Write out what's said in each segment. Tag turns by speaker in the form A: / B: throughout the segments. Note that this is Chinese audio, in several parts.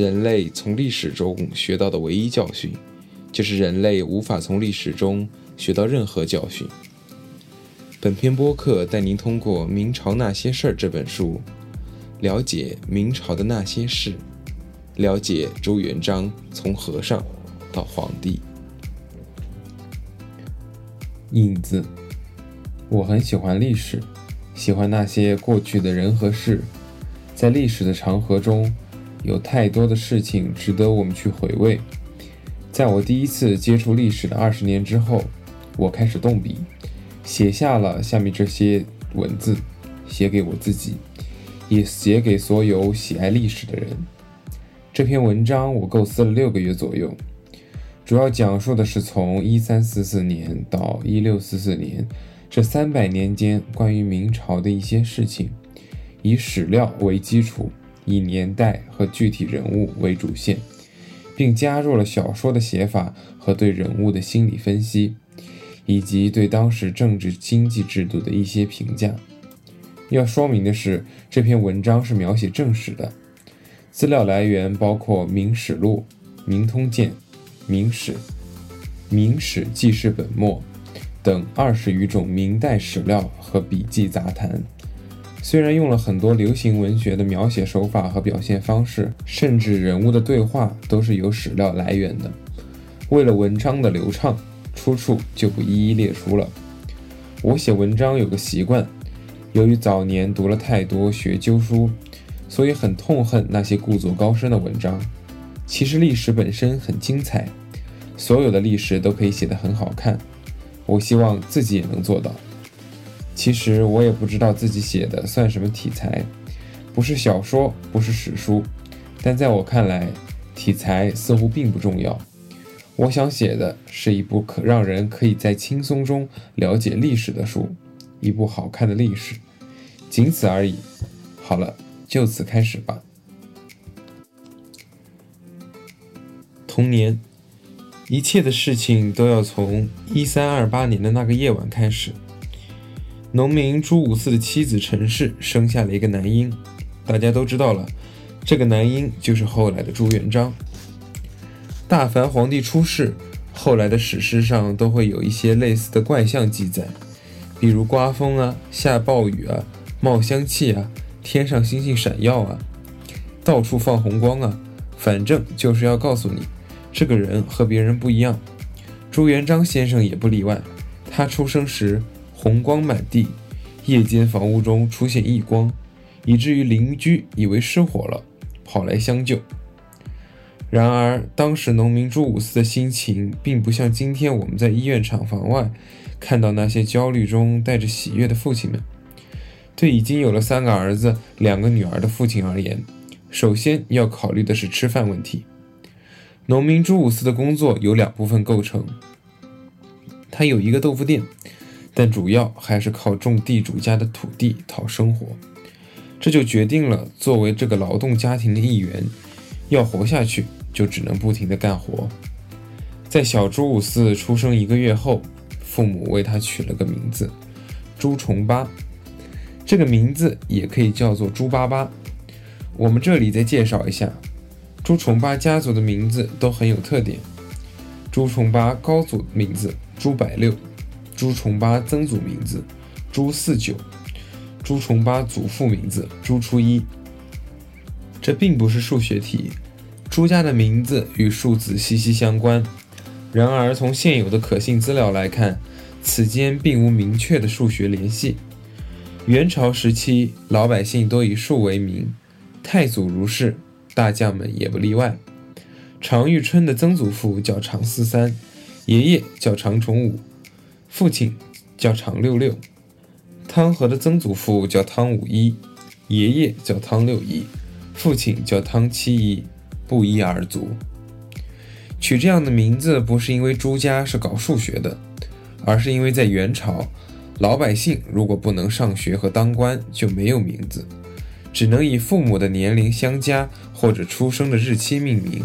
A: 人类从历史中学到的唯一教训，就是人类无法从历史中学到任何教训。本篇播客带您通过《明朝那些事儿》这本书，了解明朝的那些事，了解朱元璋从和尚到皇帝。
B: 影子，我很喜欢历史，喜欢那些过去的人和事，在历史的长河中。有太多的事情值得我们去回味。在我第一次接触历史的二十年之后，我开始动笔，写下了下面这些文字，写给我自己，也写给所有喜爱历史的人。这篇文章我构思了六个月左右，主要讲述的是从一三四四年到一六四四年这三百年间关于明朝的一些事情，以史料为基础。以年代和具体人物为主线，并加入了小说的写法和对人物的心理分析，以及对当时政治经济制度的一些评价。要说明的是，这篇文章是描写正史的，资料来源包括《明史录》《明通鉴》《明史》《明史记事本末》等二十余种明代史料和笔记杂谈。虽然用了很多流行文学的描写手法和表现方式，甚至人物的对话都是有史料来源的。为了文章的流畅，出处就不一一列出了。我写文章有个习惯，由于早年读了太多学究书，所以很痛恨那些故作高深的文章。其实历史本身很精彩，所有的历史都可以写得很好看。我希望自己也能做到。其实我也不知道自己写的算什么题材，不是小说，不是史书，但在我看来，题材似乎并不重要。我想写的是一部可让人可以在轻松中了解历史的书，一部好看的历史，仅此而已。好了，就此开始吧。童年，一切的事情都要从一三二八年的那个夜晚开始。农民朱五四的妻子陈氏生下了一个男婴，大家都知道了，这个男婴就是后来的朱元璋。大凡皇帝出世，后来的史诗上都会有一些类似的怪象记载，比如刮风啊、下暴雨啊、冒香气啊、天上星星闪耀啊、到处放红光啊，反正就是要告诉你，这个人和别人不一样。朱元璋先生也不例外，他出生时。红光满地，夜间房屋中出现异光，以至于邻居以为失火了，跑来相救。然而，当时农民朱五四的心情，并不像今天我们在医院厂房外看到那些焦虑中带着喜悦的父亲们。对已经有了三个儿子、两个女儿的父亲而言，首先要考虑的是吃饭问题。农民朱五四的工作由两部分构成，他有一个豆腐店。但主要还是靠种地主家的土地讨生活，这就决定了作为这个劳动家庭的一员，要活下去就只能不停地干活。在小朱五四出生一个月后，父母为他取了个名字朱重八，这个名字也可以叫做朱八八。我们这里再介绍一下，朱重八家族的名字都很有特点。朱重八高祖名字朱百六。朱重八曾祖名字朱四九，朱重八祖父名字朱初一。这并不是数学题，朱家的名字与数字息息相关。然而，从现有的可信资料来看，此间并无明确的数学联系。元朝时期，老百姓都以数为名，太祖如是，大将们也不例外。常遇春的曾祖父叫常四三，爷爷叫常重五。父亲叫常六六，汤和的曾祖父叫汤五一，爷爷叫汤六一，父亲叫汤七一，不一而足。取这样的名字不是因为朱家是搞数学的，而是因为在元朝，老百姓如果不能上学和当官，就没有名字，只能以父母的年龄相加或者出生的日期命名。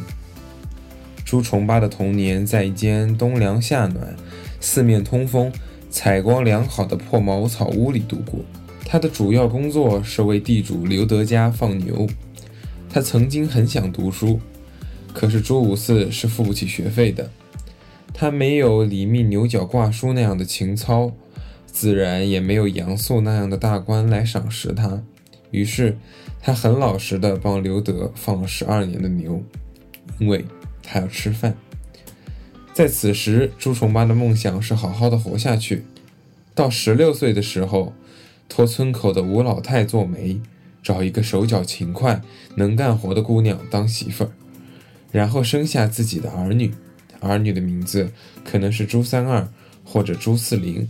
B: 朱重八的童年在一间冬凉夏暖。四面通风、采光良好的破茅草屋里度过。他的主要工作是为地主刘德家放牛。他曾经很想读书，可是朱五四是付不起学费的。他没有李密牛角挂书那样的情操，自然也没有杨素那样的大官来赏识他。于是，他很老实的帮刘德放了十二年的牛，因为他要吃饭。在此时，朱重八的梦想是好好的活下去。到十六岁的时候，托村口的吴老太做媒，找一个手脚勤快、能干活的姑娘当媳妇儿，然后生下自己的儿女。儿女的名字可能是朱三二或者朱四零。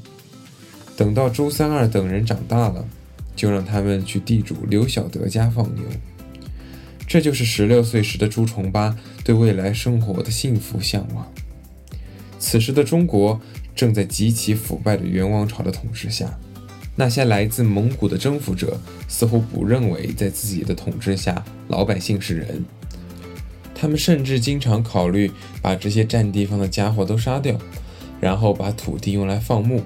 B: 等到朱三二等人长大了，就让他们去地主刘小德家放牛。这就是十六岁时的朱重八对未来生活的幸福向往。此时的中国正在极其腐败的元王朝的统治下，那些来自蒙古的征服者似乎不认为在自己的统治下老百姓是人，他们甚至经常考虑把这些占地方的家伙都杀掉，然后把土地用来放牧。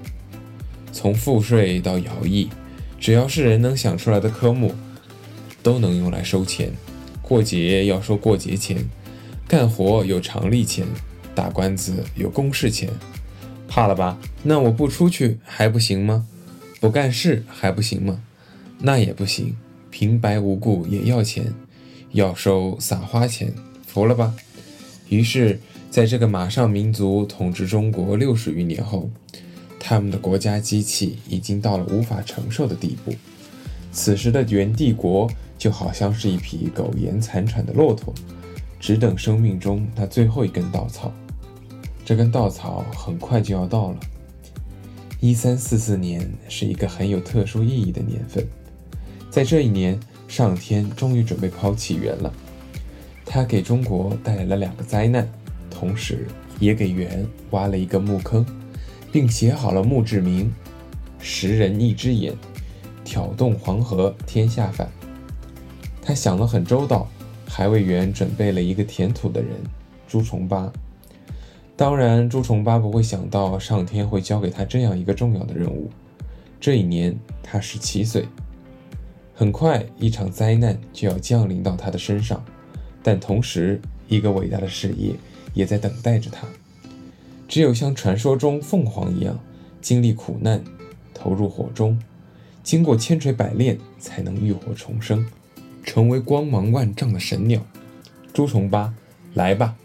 B: 从赋税到徭役，只要是人能想出来的科目，都能用来收钱。过节要收过节钱，干活有常例钱。打官司有公事钱，怕了吧？那我不出去还不行吗？不干事还不行吗？那也不行，平白无故也要钱，要收撒花钱，服了吧？于是，在这个马上民族统治中国六十余年后，他们的国家机器已经到了无法承受的地步。此时的元帝国就好像是一匹苟延残喘的骆驼，只等生命中那最后一根稻草。这根稻草很快就要到了。一三四四年是一个很有特殊意义的年份，在这一年，上天终于准备抛弃元了。他给中国带来了两个灾难，同时也给元挖了一个墓坑，并写好了墓志铭：“十人一只眼，挑动黄河天下反。”他想了很周到，还为元准备了一个填土的人——朱重八。当然，朱重八不会想到上天会交给他这样一个重要的任务。这一年，他十七岁。很快，一场灾难就要降临到他的身上，但同时，一个伟大的事业也在等待着他。只有像传说中凤凰一样，经历苦难，投入火中，经过千锤百炼，才能浴火重生，成为光芒万丈的神鸟。朱重八，来吧！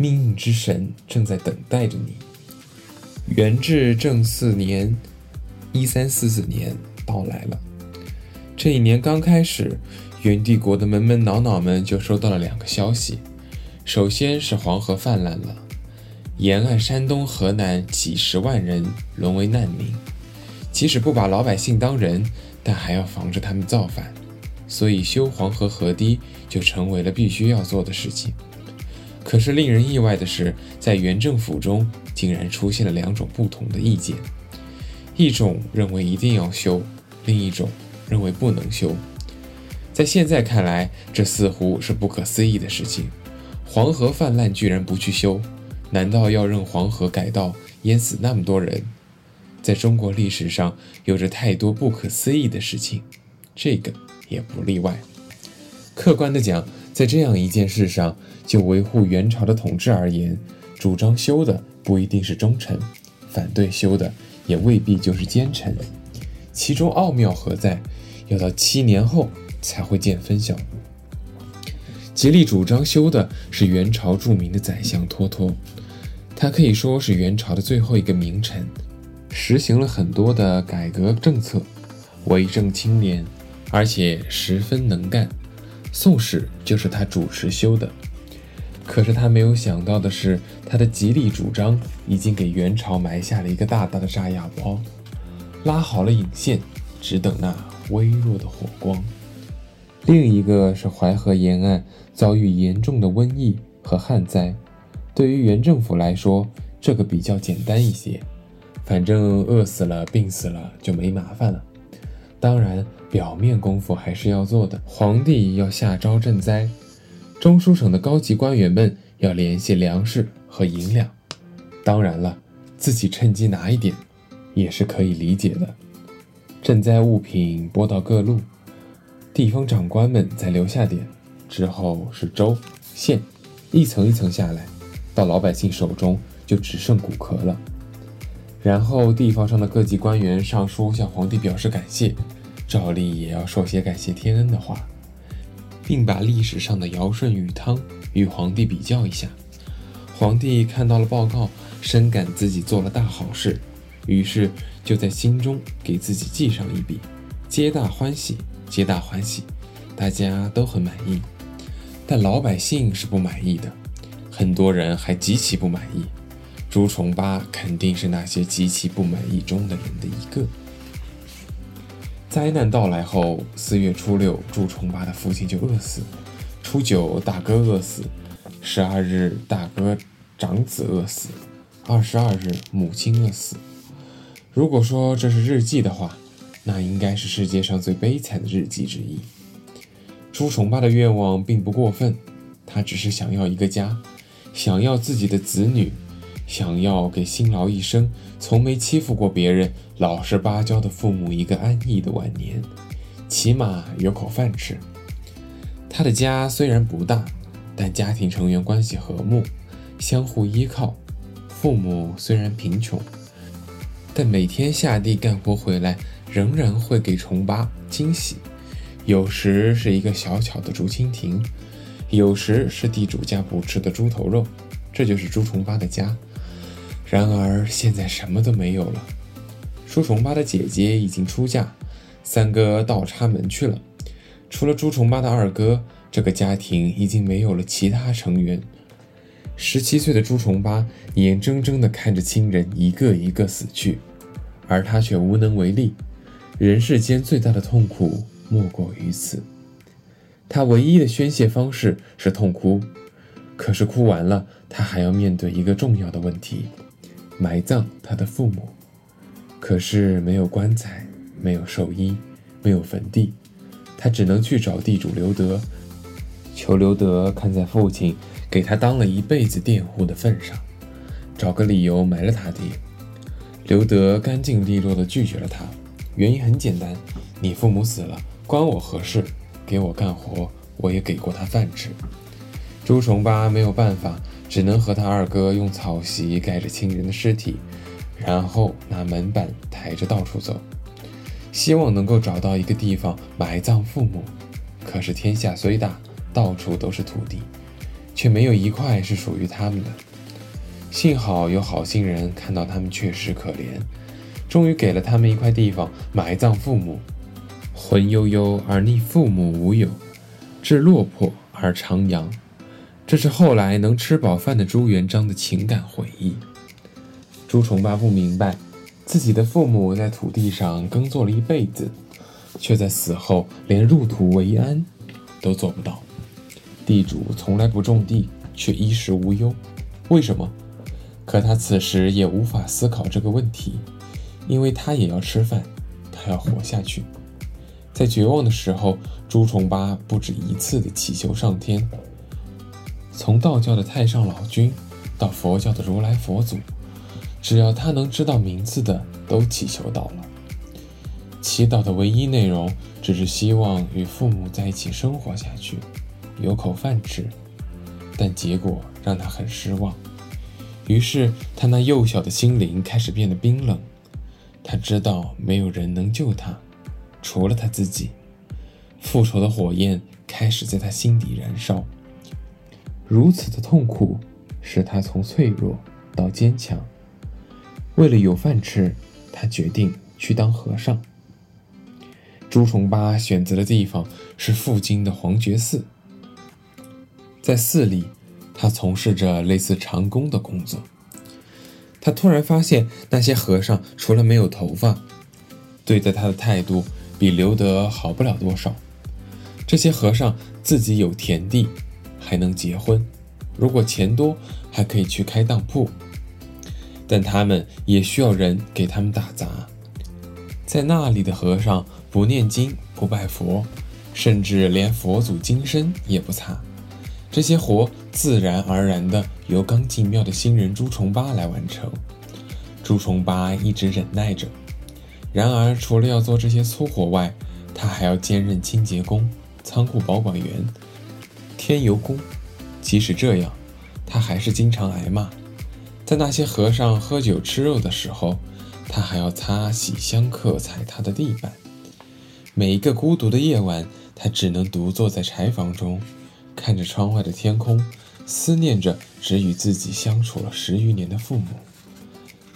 B: 命运之神正在等待着你。元至正四年，一三四四年到来了。这一年刚开始，元帝国的门门脑脑们就收到了两个消息：首先是黄河泛滥了，沿岸山东、河南几十万人沦为难民。即使不把老百姓当人，但还要防着他们造反，所以修黄河河堤就成为了必须要做的事情。可是令人意外的是，在原政府中竟然出现了两种不同的意见：一种认为一定要修，另一种认为不能修。在现在看来，这似乎是不可思议的事情。黄河泛滥居然不去修，难道要让黄河改道淹死那么多人？在中国历史上有着太多不可思议的事情，这个也不例外。客观的讲，在这样一件事上。就维护元朝的统治而言，主张修的不一定是忠臣，反对修的也未必就是奸臣。其中奥妙何在？要到七年后才会见分晓。极力主张修的是元朝著名的宰相脱脱，他可以说是元朝的最后一个名臣，实行了很多的改革政策，为政清廉，而且十分能干。《宋史》就是他主持修的。可是他没有想到的是，他的极力主张已经给元朝埋下了一个大大的炸药包，拉好了引线，只等那微弱的火光。另一个是淮河沿岸遭遇严重的瘟疫和旱灾，对于原政府来说，这个比较简单一些，反正饿死了、病死了就没麻烦了。当然，表面功夫还是要做的，皇帝要下诏赈灾。中书省的高级官员们要联系粮食和银两，当然了，自己趁机拿一点，也是可以理解的。赈灾物品拨到各路，地方长官们再留下点，
A: 之后是州、县，一层一层下来，到老百姓手中就只剩骨壳了。然后地方上的各级官员上书向皇帝表示感谢，照例也要说些感谢天恩的话，并把历史上的尧舜禹汤与皇帝比较一下。皇帝看到了报告，深感自己做了大好事，于是就在心中给自己记上一笔，皆大欢喜，皆大欢喜，大家都很满意。但老百姓是不满意的，很多人还极其不满意。朱重八肯定是那些极其不满意中的人的一个。灾难到来后，四月初六，朱重八的父亲就饿死；初九，大哥饿死；十二日，大哥长子饿死；二十二日，母亲饿死。如果说这是日记的话，那应该是世界上最悲惨的日记之一。朱重八的愿望并不过分，他只是想要一个家，想要自己的子女。想要给辛劳一生、从没欺负过别人、老实巴交的父母一个安逸的晚年，起码有口饭吃。他的家虽然不大，但家庭成员关系和睦，相互依靠。父母虽然贫穷，但每天下地干活回来，仍然会给重八惊喜。有时是一个小巧的竹蜻蜓，有时是地主家不吃的猪头肉。这就是朱重八的家。然而现在什么都没有了。朱重八的姐姐已经出嫁，三哥倒插门去了。除了朱重八的二哥，这个家庭已经没有了其他成员。十七岁的朱重八眼睁睁地看着亲人一个一个死去，而他却无能为力。人世间最大的痛苦莫过于此。他唯一的宣泄方式是痛哭，可是哭完了，他还要面对一个重要的问题。埋葬他的父母，可是没有棺材，没有寿衣，没有坟地，他只能去找地主刘德，求刘德看在父亲给他当了一辈子佃户的份上，找个理由埋了他爹。刘德干净利落地拒绝了他，原因很简单：你父母死了，关我何事？给我干活，我也给过他饭吃。朱重八没有办法。只能和他二哥用草席盖着亲人的尸体，然后拿门板抬着到处走，希望能够找到一个地方埋葬父母。可是天下虽大，到处都是土地，却没有一块是属于他们的。幸好有好心人看到他们确实可怜，终于给了他们一块地方埋葬父母。魂悠悠而逆父母无有，志落魄而长阳。这是后来能吃饱饭的朱元璋的情感回忆。朱重八不明白，自己的父母在土地上耕作了一辈子，却在死后连入土为安都做不到。地主从来不种地，却衣食无忧，为什么？可他此时也无法思考这个问题，因为他也要吃饭，他要活下去。在绝望的时候，朱重八不止一次地祈求上天。从道教的太上老君，到佛教的如来佛祖，只要他能知道名字的，都祈求到了。祈祷的唯一内容，只是希望与父母在一起生活下去，有口饭吃。但结果让他很失望。于是他那幼小的心灵开始变得冰冷。他知道没有人能救他，除了他自己。复仇的火焰开始在他心底燃烧。如此的痛苦，使他从脆弱到坚强。为了有饭吃，他决定去当和尚。朱重八选择的地方是附近的黄觉寺，在寺里，他从事着类似长工的工作。他突然发现，那些和尚除了没有头发，对待他的态度比刘德好不了多少。这些和尚自己有田地。还能结婚，如果钱多，还可以去开当铺。但他们也需要人给他们打杂。在那里的和尚不念经、不拜佛，甚至连佛祖金身也不擦。这些活自然而然的由刚进庙的新人朱重八来完成。朱重八一直忍耐着。然而，除了要做这些粗活外，他还要兼任清洁工、仓库保管员。天游宫。即使这样，他还是经常挨骂。在那些和尚喝酒吃肉的时候，他还要擦洗香客踩踏的地板。每一个孤独的夜晚，他只能独坐在柴房中，看着窗外的天空，思念着只与自己相处了十余年的父母。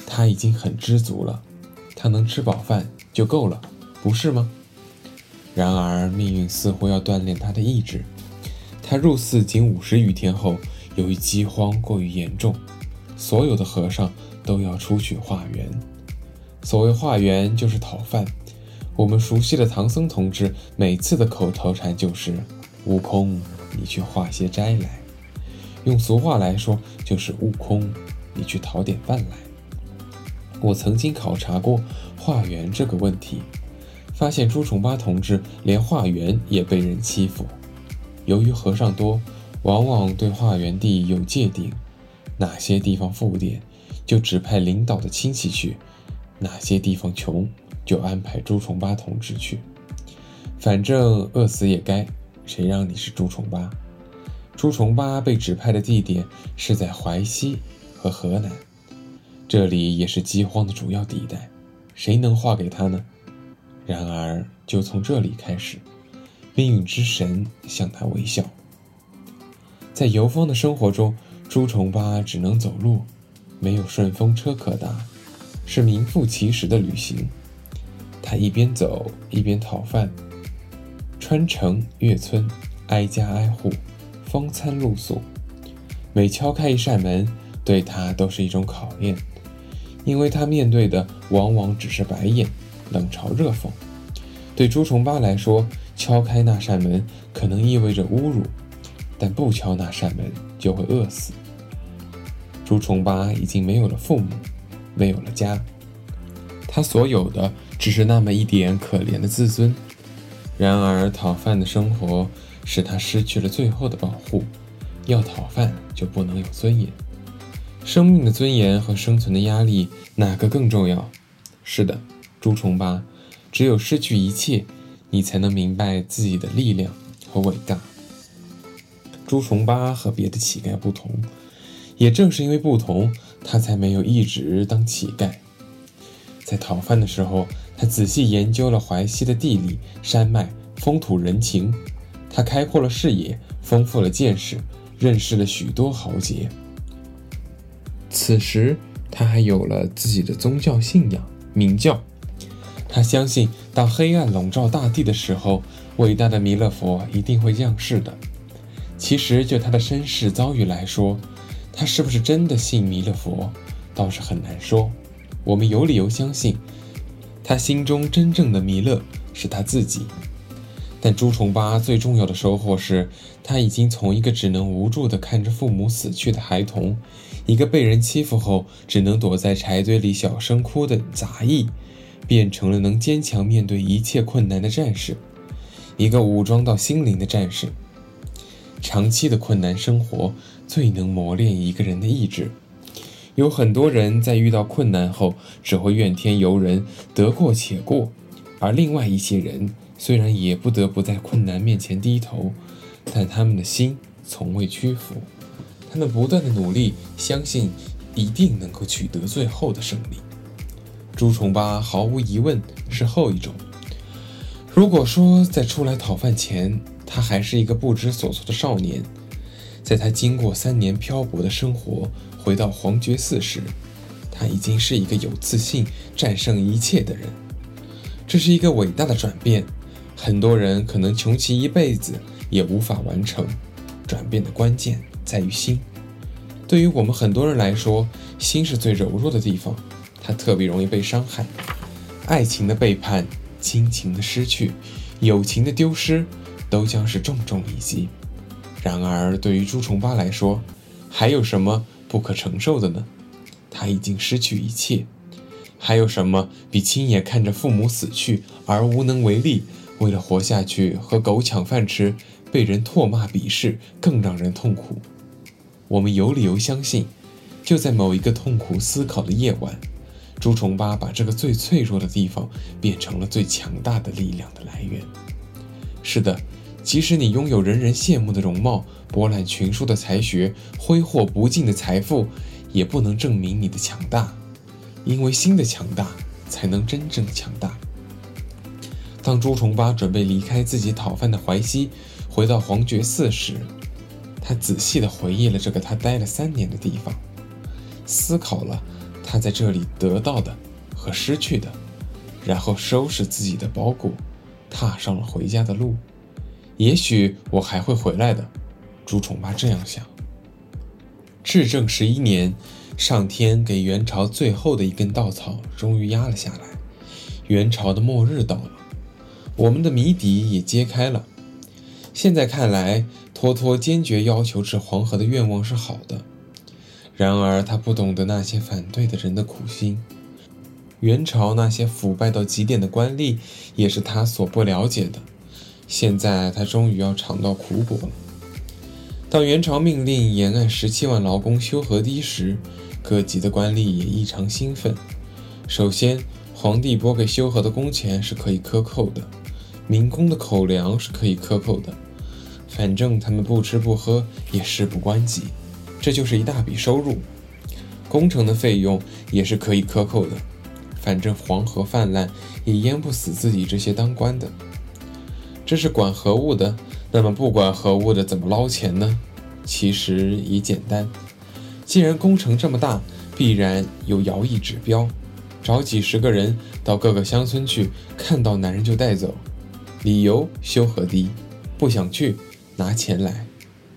A: 他已经很知足了，他能吃饱饭就够了，不是吗？然而命运似乎要锻炼他的意志。他入寺仅五十余天后，由于饥荒过于严重。所有的和尚都要出去化缘。所谓化缘，就是讨饭。我们熟悉的唐僧同志每次的口头禅就是：“悟空，你去化些斋来。”用俗话来说，就是“悟空，你去讨点饭来。”我曾经考察过化缘这个问题，发现朱重八同志连化缘也被人欺负。由于和尚多，往往对化缘地有界定。哪些地方富点，就指派领导的亲戚去；哪些地方穷，就安排朱重八同志去。反正饿死也该，谁让你是朱重八？朱重八被指派的地点是在淮西和河南，这里也是饥荒的主要地带，谁能划给他呢？然而，就从这里开始，命运之神向他微笑。在游方的生活中。朱重八只能走路，没有顺风车可搭，是名副其实的旅行。他一边走一边讨饭，穿城越村，挨家挨户，风餐露宿。每敲开一扇门，对他都是一种考验，因为他面对的往往只是白眼、冷嘲热讽。对朱重八来说，敲开那扇门可能意味着侮辱，但不敲那扇门就会饿死。朱重八已经没有了父母，没有了家，他所有的只是那么一点可怜的自尊。然而，讨饭的生活使他失去了最后的保护。要讨饭就不能有尊严，生命的尊严和生存的压力哪个更重要？是的，朱重八，只有失去一切，你才能明白自己的力量和伟大。朱重八和别的乞丐不同。也正是因为不同，他才没有一直当乞丐。在讨饭的时候，他仔细研究了淮西的地理、山脉、风土人情，他开阔了视野，丰富了见识，认识了许多豪杰。此时，他还有了自己的宗教信仰——明教。他相信，当黑暗笼罩大地的时候，伟大的弥勒佛一定会降世的。其实，就他的身世遭遇来说，他是不是真的信弥勒佛，倒是很难说。我们有理由相信，他心中真正的弥勒是他自己。但朱重八最重要的收获是，他已经从一个只能无助地看着父母死去的孩童，一个被人欺负后只能躲在柴堆里小声哭的杂役，变成了能坚强面对一切困难的战士，一个武装到心灵的战士。长期的困难生活最能磨练一个人的意志。有很多人在遇到困难后只会怨天尤人、得过且过，而另外一些人虽然也不得不在困难面前低头，但他们的心从未屈服。他们不断的努力，相信一定能够取得最后的胜利。朱重八毫无疑问是后一种。如果说在出来讨饭前，他还是一个不知所措的少年，在他经过三年漂泊的生活，回到黄觉寺时，他已经是一个有自信、战胜一切的人。这是一个伟大的转变，很多人可能穷其一辈子也无法完成。转变的关键在于心。对于我们很多人来说，心是最柔弱的地方，他特别容易被伤害。爱情的背叛，亲情的失去，友情的丢失。都将是重重一击。然而，对于朱重八来说，还有什么不可承受的呢？他已经失去一切，还有什么比亲眼看着父母死去而无能为力，为了活下去和狗抢饭吃，被人唾骂鄙视更让人痛苦？我们有理由相信，就在某一个痛苦思考的夜晚，朱重八把这个最脆弱的地方变成了最强大的力量的来源。是的。即使你拥有人人羡慕的容貌、博览群书的才学、挥霍不尽的财富，也不能证明你的强大，因为心的强大才能真正强大。当朱重八准备离开自己讨饭的淮西，回到黄觉寺时，他仔细地回忆了这个他待了三年的地方，思考了他在这里得到的和失去的，然后收拾自己的包裹，踏上了回家的路。也许我还会回来的，朱重八这样想。至正十一年，上天给元朝最后的一根稻草终于压了下来，元朝的末日到了，我们的谜底也揭开了。现在看来，托托坚决要求治黄河的愿望是好的，然而他不懂得那些反对的人的苦心，元朝那些腐败到极点的官吏也是他所不了解的。现在他终于要尝到苦果了。当元朝命令沿岸十七万劳工修河堤时，各级的官吏也异常兴奋。首先，皇帝拨给修河的工钱是可以克扣的，民工的口粮是可以克扣的，反正他们不吃不喝也事不关己，这就是一大笔收入。工程的费用也是可以克扣的，反正黄河泛滥也淹不死自己这些当官的。这是管河务的，那么不管河务的怎么捞钱呢？其实也简单，既然工程这么大，必然有徭役指标，找几十个人到各个乡村去，看到男人就带走，理由修河堤，不想去拿钱来，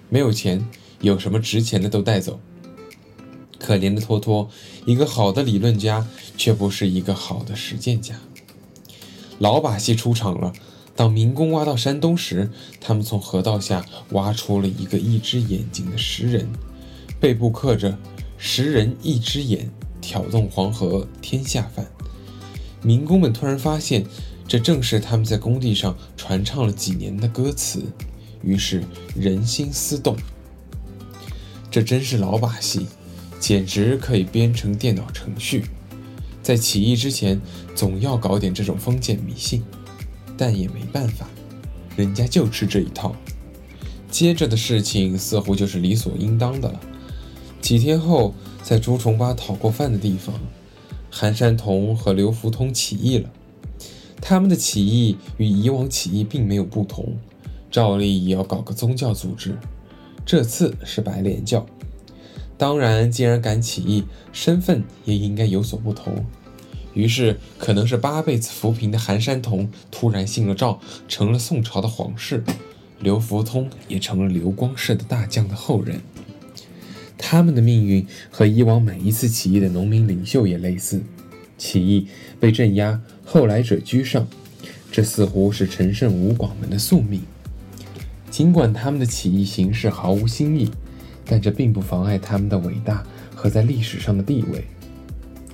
A: 没有钱，有什么值钱的都带走。可怜的托托，一个好的理论家，却不是一个好的实践家。老把戏出场了。当民工挖到山东时，他们从河道下挖出了一个一只眼睛的石人，背部刻着“石人一只眼，挑动黄河天下泛”。民工们突然发现，这正是他们在工地上传唱了几年的歌词，于是人心思动。这真是老把戏，简直可以编成电脑程序。在起义之前，总要搞点这种封建迷信。但也没办法，人家就吃这一套。接着的事情似乎就是理所应当的了。几天后，在朱重八讨过饭的地方，韩山童和刘福通起义了。他们的起义与以往起义并没有不同，照例也要搞个宗教组织，这次是白莲教。当然，既然敢起义，身份也应该有所不同。于是，可能是八辈子扶贫的韩山童突然信了赵，成了宋朝的皇室；刘福通也成了刘光世的大将的后人。他们的命运和以往每一次起义的农民领袖也类似：起义被镇压，后来者居上。这似乎是陈胜吴广们的宿命。尽管他们的起义形式毫无新意，但这并不妨碍他们的伟大和在历史上的地位。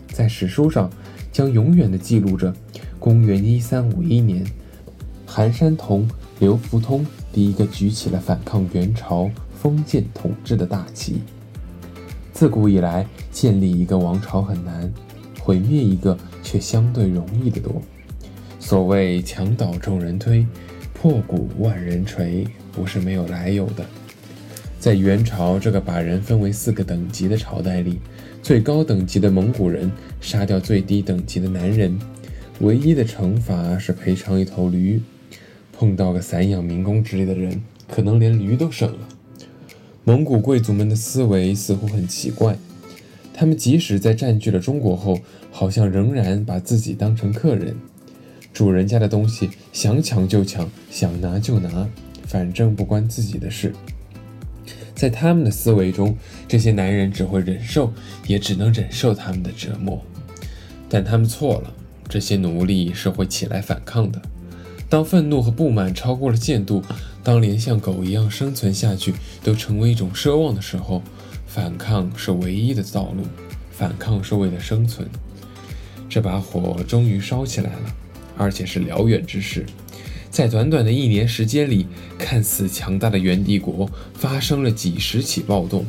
A: 在史书上。将永远的记录着，公元一三五一年，韩山童、刘福通第一个举起了反抗元朝封建统治的大旗。自古以来，建立一个王朝很难，毁灭一个却相对容易得多。所谓墙倒众人推，破鼓万人锤，不是没有来由的。在元朝这个把人分为四个等级的朝代里，最高等级的蒙古人杀掉最低等级的男人，唯一的惩罚是赔偿一头驴。碰到个散养民工之类的人，可能连驴都省了。蒙古贵族们的思维似乎很奇怪，他们即使在占据了中国后，好像仍然把自己当成客人，主人家的东西想抢就抢，想拿就拿，反正不关自己的事。在他们的思维中，这些男人只会忍受，也只能忍受他们的折磨。但他们错了，这些奴隶是会起来反抗的。当愤怒和不满超过了限度，当连像狗一样生存下去都成为一种奢望的时候，反抗是唯一的道路。反抗是为了生存。这把火终于烧起来了，而且是燎原之势。在短短的一年时间里，看似强大的元帝国发生了几十起暴动，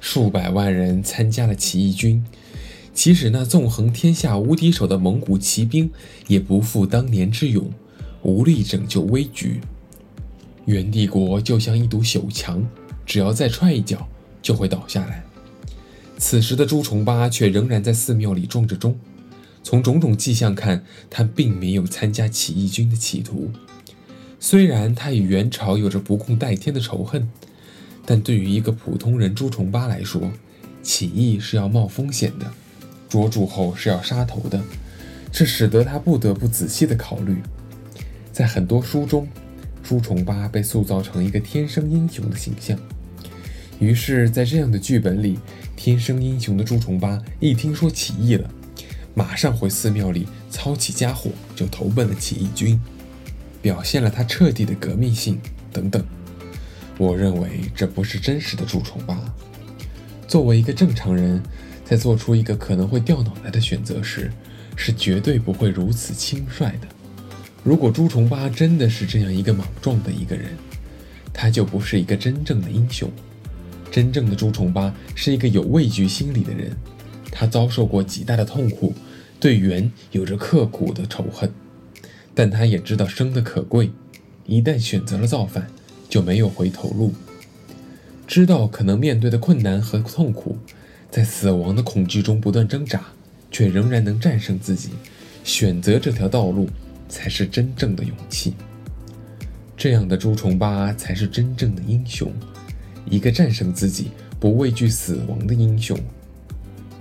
A: 数百万人参加了起义军。即使那纵横天下无敌手的蒙古骑兵，也不复当年之勇，无力拯救危局。元帝国就像一堵朽墙，只要再踹一脚就会倒下来。此时的朱重八却仍然在寺庙里撞着钟。从种种迹象看，他并没有参加起义军的企图。虽然他与元朝有着不共戴天的仇恨，但对于一个普通人朱重八来说，起义是要冒风险的，捉住后是要杀头的，这使得他不得不仔细的考虑。在很多书中，朱重八被塑造成一个天生英雄的形象。于是，在这样的剧本里，天生英雄的朱重八一听说起义了。马上回寺庙里操起家伙，就投奔了起义军，表现了他彻底的革命性等等。我认为这不是真实的朱重八。作为一个正常人，在做出一个可能会掉脑袋的选择时，是绝对不会如此轻率的。如果朱重八真的是这样一个莽撞的一个人，他就不是一个真正的英雄。真正的朱重八是一个有畏惧心理的人。他遭受过极大的痛苦，对元有着刻骨的仇恨，但他也知道生的可贵，一旦选择了造反，就没有回头路。知道可能面对的困难和痛苦，在死亡的恐惧中不断挣扎，却仍然能战胜自己，选择这条道路，才是真正的勇气。这样的朱重八才是真正的英雄，一个战胜自己、不畏惧死亡的英雄。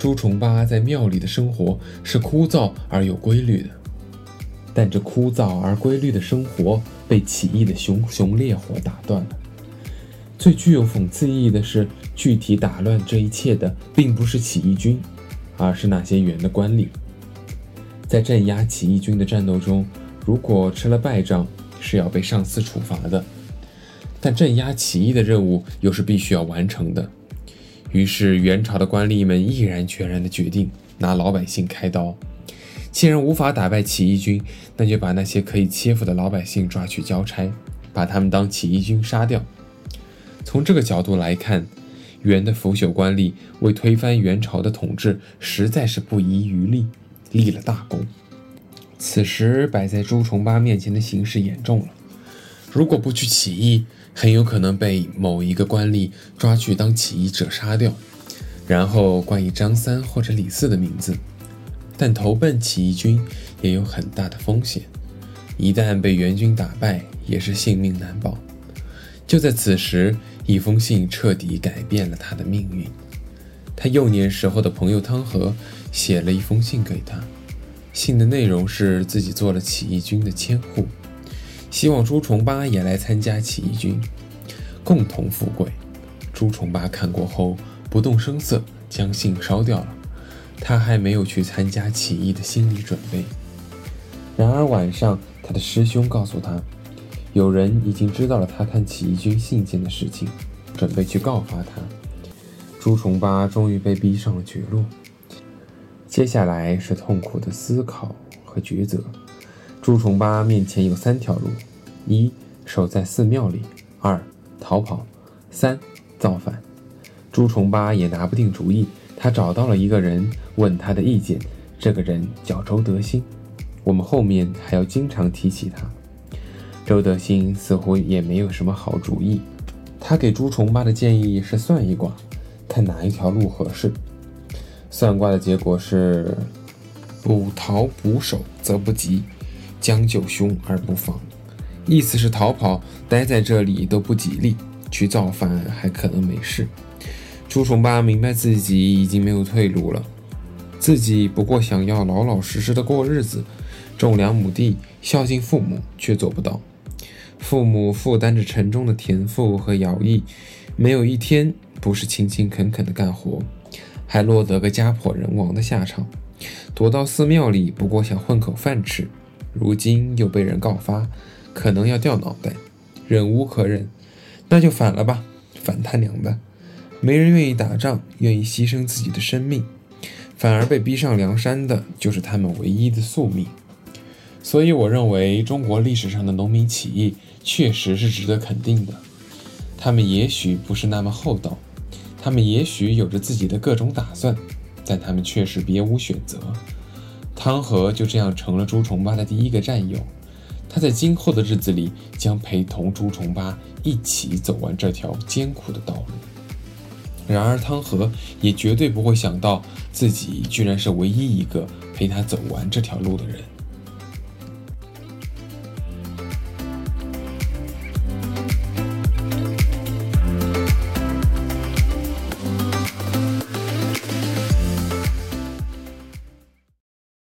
A: 朱重八在庙里的生活是枯燥而有规律的，但这枯燥而规律的生活被起义的熊熊烈火打断了。最具有讽刺意义的是，具体打乱这一切的并不是起义军，而是那些元的官吏。在镇压起义军的战斗中，如果吃了败仗，是要被上司处罚的，但镇压起义的任务又是必须要完成的。于是，元朝的官吏们毅然决然地决定拿老百姓开刀。既然无法打败起义军，那就把那些可以欺负的老百姓抓去交差，把他们当起义军杀掉。从这个角度来看，元的腐朽官吏为推翻元朝的统治，实在是不遗余力，立了大功。此时摆在朱重八面前的形势严重了，如果不去起义，很有可能被某一个官吏抓去当起义者杀掉，然后冠以张三或者李四的名字。但投奔起义军也有很大的风险，一旦被元军打败，也是性命难保。就在此时，一封信彻底改变了他的命运。他幼年时候的朋友汤和写了一封信给他，信的内容是自己做了起义军的千户。希望朱重八也来参加起义军，共同富贵。朱重八看过后不动声色，将信烧掉了。他还没有去参加起义的心理准备。然而晚上，他的师兄告诉他，有人已经知道了他看起义军信件的事情，准备去告发他。朱重八终于被逼上了绝路。接下来是痛苦的思考和抉择。朱重八面前有三条路：一守在寺庙里；二逃跑；三造反。朱重八也拿不定主意，他找到了一个人问他的意见。这个人叫周德兴，我们后面还要经常提起他。周德兴似乎也没有什么好主意，他给朱重八的建议是算一卦，看哪一条路合适。算卦的结果是：不逃不守，则不吉。将就凶而不防，意思是逃跑待在这里都不吉利，去造反还可能没事。朱重八明白自己已经没有退路了，自己不过想要老老实实的过日子，种两亩地，孝敬父母，却做不到。父母负担着沉重的田赋和徭役，没有一天不是勤勤恳恳的干活，还落得个家破人亡的下场。躲到寺庙里，不过想混口饭吃。如今又被人告发，可能要掉脑袋，忍无可忍，那就反了吧！反他娘的！没人愿意打仗，愿意牺牲自己的生命，反而被逼上梁山的，就是他们唯一的宿命。所以，我认为中国历史上的农民起义确实是值得肯定的。他们也许不是那么厚道，他们也许有着自己的各种打算，但他们确实别无选择。汤和就这样成了朱重八的第一个战友，
B: 他在今后的日子里将陪同朱重八一起走完这条艰苦的道路。然而，汤和也绝对不会想到自己居然是唯一一个陪他走完这条路的人。